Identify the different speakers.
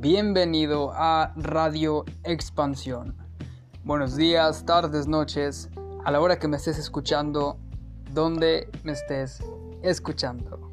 Speaker 1: Bienvenido a Radio Expansión. Buenos días, tardes, noches, a la hora que me estés escuchando, donde me estés escuchando.